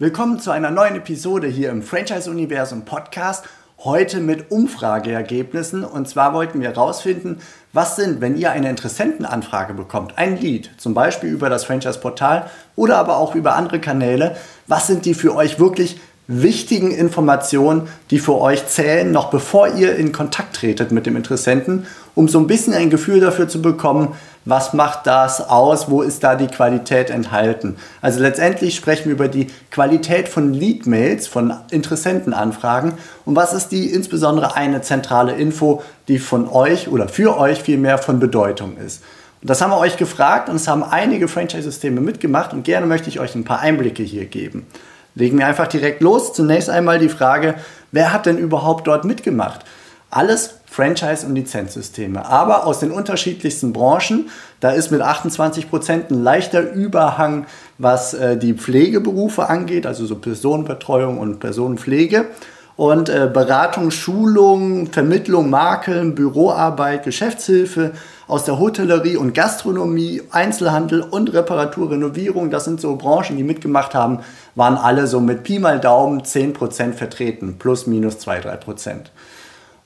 Willkommen zu einer neuen Episode hier im Franchise Universum Podcast. Heute mit Umfrageergebnissen. Und zwar wollten wir herausfinden, was sind, wenn ihr eine Interessentenanfrage bekommt, ein Lead, zum Beispiel über das Franchise-Portal oder aber auch über andere Kanäle, was sind die für euch wirklich wichtigen Informationen, die für euch zählen, noch bevor ihr in Kontakt tretet mit dem Interessenten, um so ein bisschen ein Gefühl dafür zu bekommen, was macht das aus, wo ist da die Qualität enthalten. Also letztendlich sprechen wir über die Qualität von Lead-Mails, von Interessentenanfragen und was ist die insbesondere eine zentrale Info, die von euch oder für euch viel mehr von Bedeutung ist. Und das haben wir euch gefragt und es haben einige Franchise-Systeme mitgemacht und gerne möchte ich euch ein paar Einblicke hier geben. Legen wir einfach direkt los. Zunächst einmal die Frage, wer hat denn überhaupt dort mitgemacht? Alles Franchise- und Lizenzsysteme, aber aus den unterschiedlichsten Branchen. Da ist mit 28 Prozent ein leichter Überhang, was äh, die Pflegeberufe angeht, also so Personenbetreuung und Personenpflege. Und äh, Beratung, Schulung, Vermittlung, Makeln, Büroarbeit, Geschäftshilfe aus der Hotellerie und Gastronomie, Einzelhandel und Reparatur, Renovierung, das sind so Branchen, die mitgemacht haben, waren alle so mit Pi mal Daumen 10% vertreten, plus minus 2, 3%.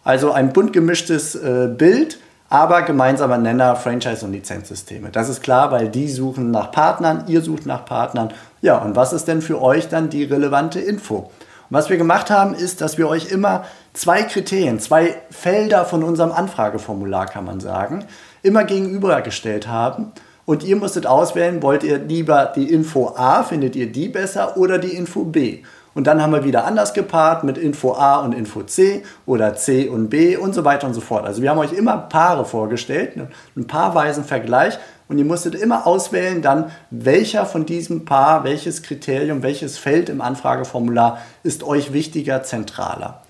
Also ein bunt gemischtes äh, Bild, aber gemeinsamer Nenner Franchise- und Lizenzsysteme. Das ist klar, weil die suchen nach Partnern, ihr sucht nach Partnern. Ja, und was ist denn für euch dann die relevante Info? Was wir gemacht haben, ist, dass wir euch immer zwei Kriterien, zwei Felder von unserem Anfrageformular, kann man sagen, immer gegenübergestellt haben. Und ihr musstet auswählen, wollt ihr lieber die Info A, findet ihr die besser, oder die Info B. Und dann haben wir wieder anders gepaart mit Info A und Info C oder C und B und so weiter und so fort. Also wir haben euch immer Paare vorgestellt, einen paarweisen Vergleich und ihr musstet immer auswählen dann, welcher von diesem Paar, welches Kriterium, welches Feld im Anfrageformular ist euch wichtiger, zentraler.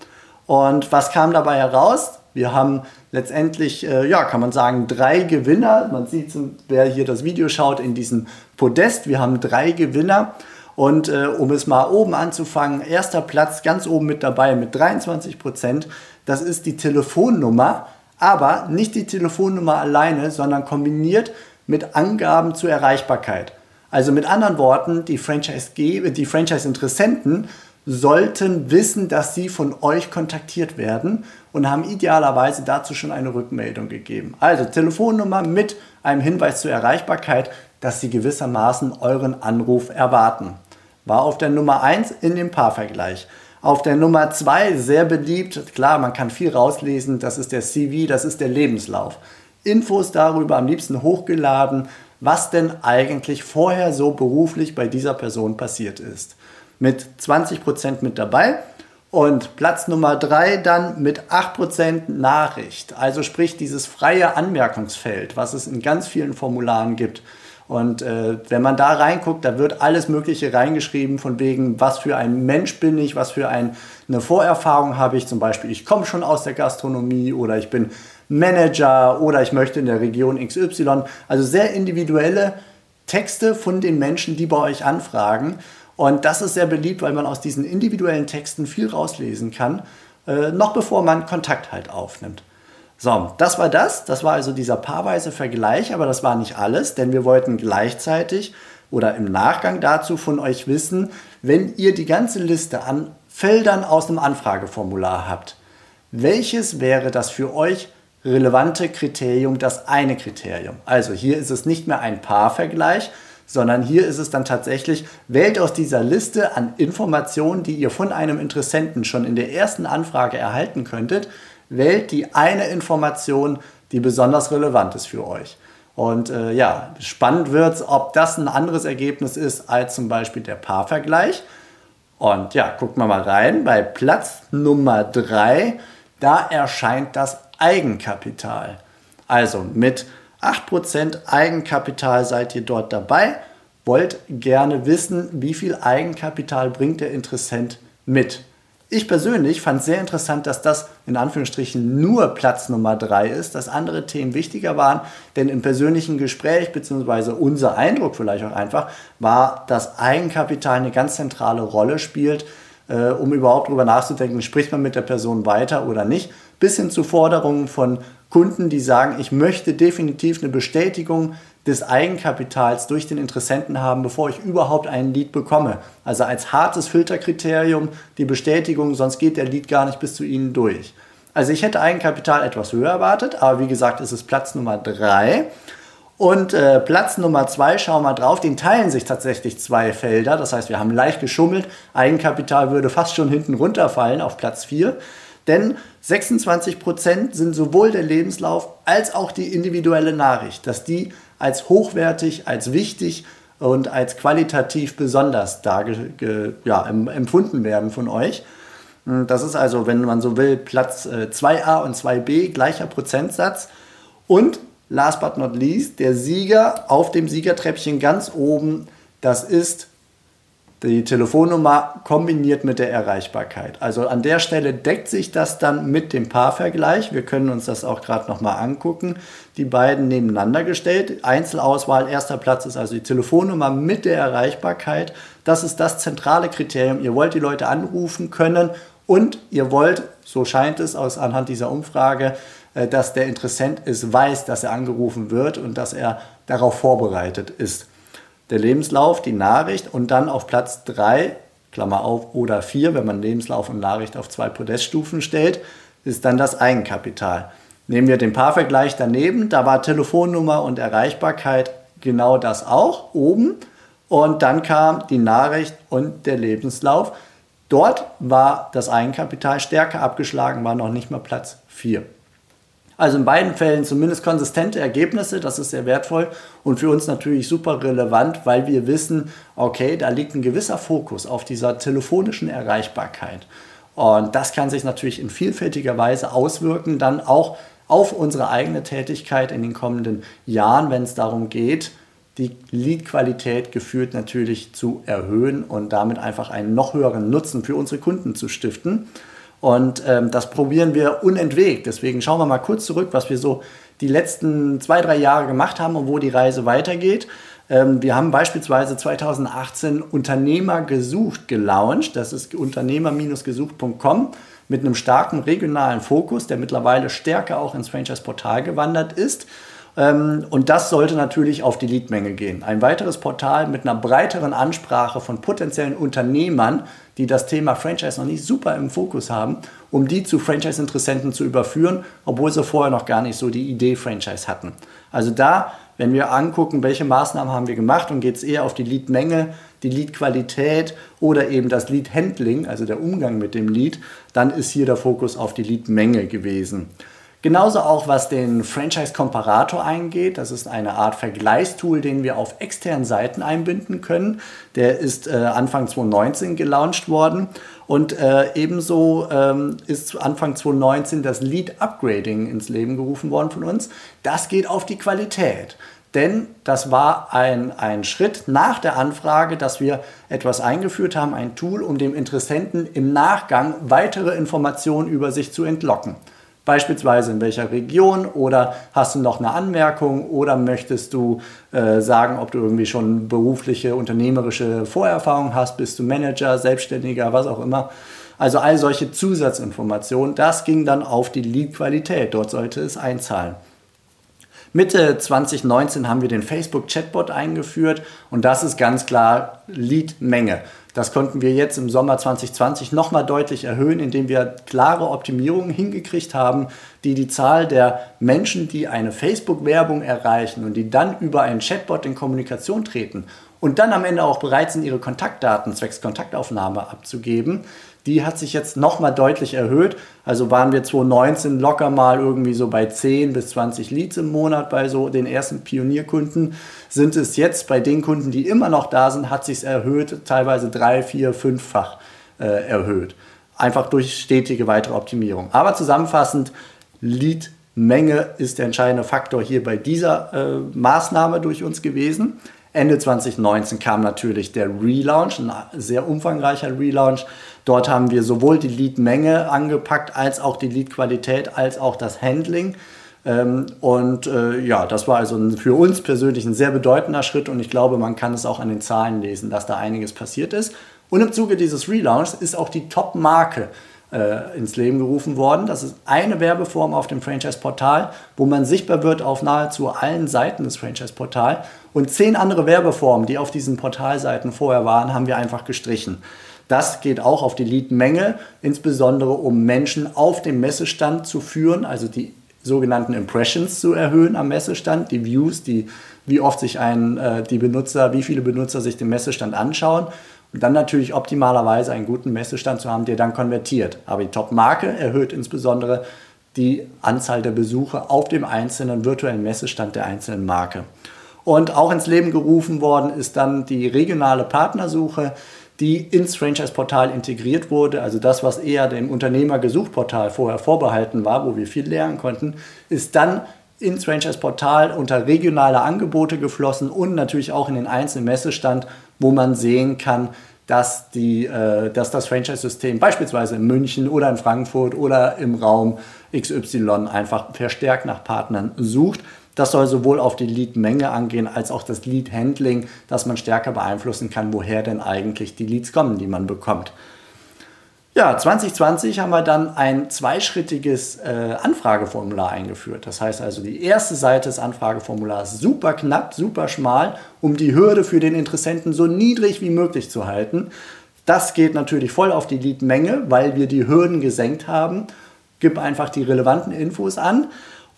Und was kam dabei heraus? Wir haben letztendlich, äh, ja, kann man sagen, drei Gewinner. Man sieht, wer hier das Video schaut, in diesem Podest. Wir haben drei Gewinner. Und äh, um es mal oben anzufangen, erster Platz ganz oben mit dabei mit 23 Prozent. Das ist die Telefonnummer, aber nicht die Telefonnummer alleine, sondern kombiniert mit Angaben zur Erreichbarkeit. Also mit anderen Worten, die Franchise-Interessenten die Franchise sollten wissen, dass sie von euch kontaktiert werden und haben idealerweise dazu schon eine Rückmeldung gegeben. Also Telefonnummer mit einem Hinweis zur Erreichbarkeit, dass sie gewissermaßen euren Anruf erwarten war auf der Nummer 1 in dem Paarvergleich. Auf der Nummer 2 sehr beliebt, klar, man kann viel rauslesen, das ist der CV, das ist der Lebenslauf. Infos darüber am liebsten hochgeladen, was denn eigentlich vorher so beruflich bei dieser Person passiert ist. Mit 20% mit dabei und Platz Nummer 3 dann mit 8% Nachricht. Also sprich dieses freie Anmerkungsfeld, was es in ganz vielen Formularen gibt. Und äh, wenn man da reinguckt, da wird alles Mögliche reingeschrieben, von wegen, was für ein Mensch bin ich, was für ein, eine Vorerfahrung habe ich. Zum Beispiel, ich komme schon aus der Gastronomie oder ich bin Manager oder ich möchte in der Region XY. Also sehr individuelle Texte von den Menschen, die bei euch anfragen. Und das ist sehr beliebt, weil man aus diesen individuellen Texten viel rauslesen kann, äh, noch bevor man Kontakt halt aufnimmt. So, das war das. Das war also dieser paarweise Vergleich, aber das war nicht alles, denn wir wollten gleichzeitig oder im Nachgang dazu von euch wissen, wenn ihr die ganze Liste an Feldern aus dem Anfrageformular habt, welches wäre das für euch relevante Kriterium, das eine Kriterium? Also hier ist es nicht mehr ein Paarvergleich, sondern hier ist es dann tatsächlich, wählt aus dieser Liste an Informationen, die ihr von einem Interessenten schon in der ersten Anfrage erhalten könntet, wählt die eine Information, die besonders relevant ist für euch. Und äh, ja, spannend wird es, ob das ein anderes Ergebnis ist als zum Beispiel der Paarvergleich. Und ja, guckt mal mal rein. Bei Platz Nummer 3, da erscheint das Eigenkapital. Also mit 8% Eigenkapital seid ihr dort dabei. Wollt gerne wissen, wie viel Eigenkapital bringt der Interessent mit. Ich persönlich fand sehr interessant, dass das in Anführungsstrichen nur Platz Nummer drei ist, dass andere Themen wichtiger waren, denn im persönlichen Gespräch, beziehungsweise unser Eindruck vielleicht auch einfach, war, dass Eigenkapital eine ganz zentrale Rolle spielt, äh, um überhaupt darüber nachzudenken, spricht man mit der Person weiter oder nicht, bis hin zu Forderungen von Kunden, die sagen, ich möchte definitiv eine Bestätigung des Eigenkapitals durch den Interessenten haben, bevor ich überhaupt einen Lead bekomme. Also als hartes Filterkriterium die Bestätigung, sonst geht der Lead gar nicht bis zu Ihnen durch. Also ich hätte Eigenkapital etwas höher erwartet, aber wie gesagt, es ist Platz Nummer drei. Und äh, Platz Nummer zwei, schauen wir mal drauf, den teilen sich tatsächlich zwei Felder. Das heißt, wir haben leicht geschummelt. Eigenkapital würde fast schon hinten runterfallen auf Platz vier. Denn 26% sind sowohl der Lebenslauf als auch die individuelle Nachricht, dass die als hochwertig, als wichtig und als qualitativ besonders ja, empfunden werden von euch. Das ist also, wenn man so will, Platz 2a äh, und 2b, gleicher Prozentsatz. Und last but not least, der Sieger auf dem Siegertreppchen ganz oben, das ist die Telefonnummer kombiniert mit der Erreichbarkeit. Also an der Stelle deckt sich das dann mit dem Paarvergleich. Wir können uns das auch gerade nochmal angucken. Die beiden nebeneinander gestellt. Einzelauswahl, erster Platz ist also die Telefonnummer mit der Erreichbarkeit. Das ist das zentrale Kriterium. Ihr wollt die Leute anrufen können und ihr wollt, so scheint es aus anhand dieser Umfrage, äh, dass der Interessent es weiß, dass er angerufen wird und dass er darauf vorbereitet ist der Lebenslauf, die Nachricht und dann auf Platz 3, Klammer auf, oder 4, wenn man Lebenslauf und Nachricht auf zwei Podeststufen stellt, ist dann das Eigenkapital. Nehmen wir den Paarvergleich daneben, da war Telefonnummer und Erreichbarkeit genau das auch oben und dann kam die Nachricht und der Lebenslauf. Dort war das Eigenkapital stärker abgeschlagen, war noch nicht mal Platz 4. Also in beiden Fällen zumindest konsistente Ergebnisse, das ist sehr wertvoll und für uns natürlich super relevant, weil wir wissen, okay, da liegt ein gewisser Fokus auf dieser telefonischen Erreichbarkeit. Und das kann sich natürlich in vielfältiger Weise auswirken, dann auch auf unsere eigene Tätigkeit in den kommenden Jahren, wenn es darum geht, die Lead-Qualität gefühlt natürlich zu erhöhen und damit einfach einen noch höheren Nutzen für unsere Kunden zu stiften. Und ähm, das probieren wir unentwegt. Deswegen schauen wir mal kurz zurück, was wir so die letzten zwei, drei Jahre gemacht haben und wo die Reise weitergeht. Ähm, wir haben beispielsweise 2018 Unternehmer gesucht gelauncht. Das ist unternehmer-gesucht.com mit einem starken regionalen Fokus, der mittlerweile stärker auch ins Franchise-Portal gewandert ist. Ähm, und das sollte natürlich auf die Leadmenge gehen. Ein weiteres Portal mit einer breiteren Ansprache von potenziellen Unternehmern, die das Thema Franchise noch nicht super im Fokus haben, um die zu Franchise-Interessenten zu überführen, obwohl sie vorher noch gar nicht so die Idee Franchise hatten. Also da, wenn wir angucken, welche Maßnahmen haben wir gemacht und geht es eher auf die Lead-Menge, die Lead-Qualität oder eben das Lead-Handling, also der Umgang mit dem Lead, dann ist hier der Fokus auf die Lead-Menge gewesen. Genauso auch was den Franchise-Komparator eingeht. Das ist eine Art Vergleichstool, den wir auf externen Seiten einbinden können. Der ist äh, Anfang 2019 gelauncht worden. Und äh, ebenso ähm, ist Anfang 2019 das Lead Upgrading ins Leben gerufen worden von uns. Das geht auf die Qualität. Denn das war ein, ein Schritt nach der Anfrage, dass wir etwas eingeführt haben, ein Tool, um dem Interessenten im Nachgang weitere Informationen über sich zu entlocken. Beispielsweise in welcher Region oder hast du noch eine Anmerkung oder möchtest du äh, sagen, ob du irgendwie schon berufliche, unternehmerische Vorerfahrung hast, bist du Manager, Selbstständiger, was auch immer. Also all solche Zusatzinformationen, das ging dann auf die Lead-Qualität. Dort sollte es einzahlen. Mitte 2019 haben wir den Facebook Chatbot eingeführt und das ist ganz klar Lead-Menge. Das konnten wir jetzt im Sommer 2020 nochmal deutlich erhöhen, indem wir klare Optimierungen hingekriegt haben, die die Zahl der Menschen, die eine Facebook-Werbung erreichen und die dann über einen Chatbot in Kommunikation treten und dann am Ende auch bereit sind, ihre Kontaktdaten zwecks Kontaktaufnahme abzugeben, die hat sich jetzt nochmal deutlich erhöht. Also waren wir 2019 locker mal irgendwie so bei 10 bis 20 Leads im Monat bei so den ersten Pionierkunden. Sind es jetzt bei den Kunden, die immer noch da sind, hat sich erhöht, teilweise drei, vier, fünffach äh, erhöht. Einfach durch stetige weitere Optimierung. Aber zusammenfassend, Lead Menge ist der entscheidende Faktor hier bei dieser äh, Maßnahme durch uns gewesen. Ende 2019 kam natürlich der Relaunch, ein sehr umfangreicher Relaunch. Dort haben wir sowohl die Lead-Menge angepackt, als auch die Lead-Qualität, als auch das Handling. Ähm, und äh, ja, das war also für uns persönlich ein sehr bedeutender Schritt und ich glaube, man kann es auch an den Zahlen lesen, dass da einiges passiert ist. Und im Zuge dieses Relaunchs ist auch die Top-Marke äh, ins Leben gerufen worden. Das ist eine Werbeform auf dem Franchise-Portal, wo man sichtbar wird auf nahezu allen Seiten des Franchise-Portals. Und zehn andere Werbeformen, die auf diesen Portalseiten vorher waren, haben wir einfach gestrichen. Das geht auch auf die Lead-Menge, insbesondere um Menschen auf dem Messestand zu führen, also die sogenannten Impressions zu erhöhen am Messestand, die Views, die, wie oft sich ein, äh, die Benutzer, wie viele Benutzer sich den Messestand anschauen und dann natürlich optimalerweise einen guten Messestand zu haben, der dann konvertiert. Aber die Top-Marke erhöht insbesondere die Anzahl der Besucher auf dem einzelnen virtuellen Messestand der einzelnen Marke. Und auch ins Leben gerufen worden ist dann die regionale Partnersuche, die ins Franchise-Portal integriert wurde. Also das, was eher dem Unternehmergesuchportal vorher vorbehalten war, wo wir viel lernen konnten, ist dann ins Franchise-Portal unter regionale Angebote geflossen und natürlich auch in den einzelnen Messestand, wo man sehen kann, dass, die, äh, dass das Franchise-System beispielsweise in München oder in Frankfurt oder im Raum XY einfach verstärkt nach Partnern sucht. Das soll sowohl auf die Lead-Menge angehen als auch das Lead-Handling, dass man stärker beeinflussen kann, woher denn eigentlich die Leads kommen, die man bekommt. Ja, 2020 haben wir dann ein zweischrittiges äh, Anfrageformular eingeführt. Das heißt also, die erste Seite des Anfrageformulars super knapp, super schmal, um die Hürde für den Interessenten so niedrig wie möglich zu halten. Das geht natürlich voll auf die Leadmenge, weil wir die Hürden gesenkt haben. Gib einfach die relevanten Infos an.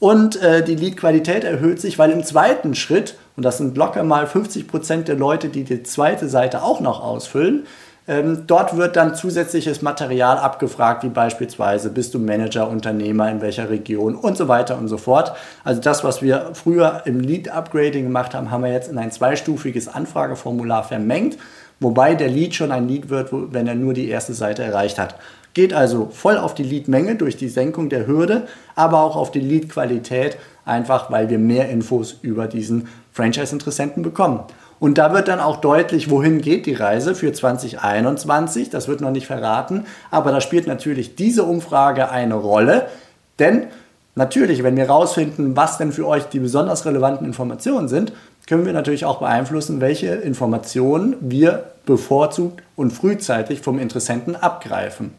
Und äh, die Lead-Qualität erhöht sich, weil im zweiten Schritt, und das sind locker mal 50 Prozent der Leute, die die zweite Seite auch noch ausfüllen, ähm, dort wird dann zusätzliches Material abgefragt, wie beispielsweise bist du Manager, Unternehmer, in welcher Region und so weiter und so fort. Also das, was wir früher im Lead-Upgrading gemacht haben, haben wir jetzt in ein zweistufiges Anfrageformular vermengt, wobei der Lead schon ein Lead wird, wenn er nur die erste Seite erreicht hat. Geht also voll auf die Lead-Menge durch die Senkung der Hürde, aber auch auf die Lead-Qualität, einfach weil wir mehr Infos über diesen Franchise-Interessenten bekommen. Und da wird dann auch deutlich, wohin geht die Reise für 2021. Das wird noch nicht verraten, aber da spielt natürlich diese Umfrage eine Rolle. Denn natürlich, wenn wir herausfinden, was denn für euch die besonders relevanten Informationen sind, können wir natürlich auch beeinflussen, welche Informationen wir bevorzugt und frühzeitig vom Interessenten abgreifen.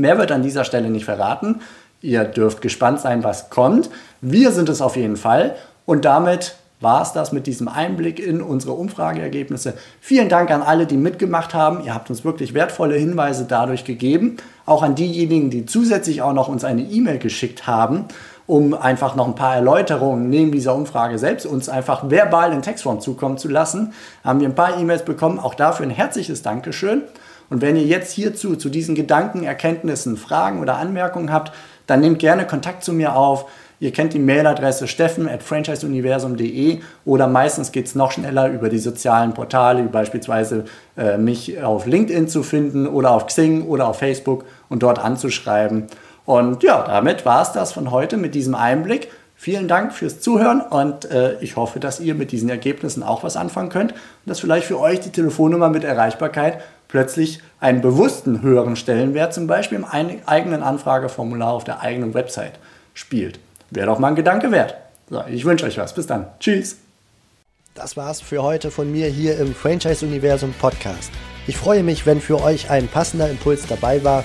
Mehr wird an dieser Stelle nicht verraten. Ihr dürft gespannt sein, was kommt. Wir sind es auf jeden Fall. Und damit war es das mit diesem Einblick in unsere Umfrageergebnisse. Vielen Dank an alle, die mitgemacht haben. Ihr habt uns wirklich wertvolle Hinweise dadurch gegeben. Auch an diejenigen, die zusätzlich auch noch uns eine E-Mail geschickt haben, um einfach noch ein paar Erläuterungen neben dieser Umfrage selbst uns einfach verbal in Textform zukommen zu lassen. Haben wir ein paar E-Mails bekommen. Auch dafür ein herzliches Dankeschön. Und wenn ihr jetzt hierzu, zu diesen Gedanken, Erkenntnissen, Fragen oder Anmerkungen habt, dann nehmt gerne Kontakt zu mir auf. Ihr kennt die Mailadresse steffen at franchiseuniversum.de oder meistens geht es noch schneller über die sozialen Portale, wie beispielsweise äh, mich auf LinkedIn zu finden oder auf Xing oder auf Facebook und dort anzuschreiben. Und ja, damit war es das von heute mit diesem Einblick. Vielen Dank fürs Zuhören und äh, ich hoffe, dass ihr mit diesen Ergebnissen auch was anfangen könnt und dass vielleicht für euch die Telefonnummer mit Erreichbarkeit plötzlich einen bewussten höheren Stellenwert zum Beispiel im eigenen Anfrageformular auf der eigenen Website spielt. Wäre doch mal ein Gedanke wert. So, ich wünsche euch was. Bis dann. Tschüss. Das war's für heute von mir hier im Franchise Universum Podcast. Ich freue mich, wenn für euch ein passender Impuls dabei war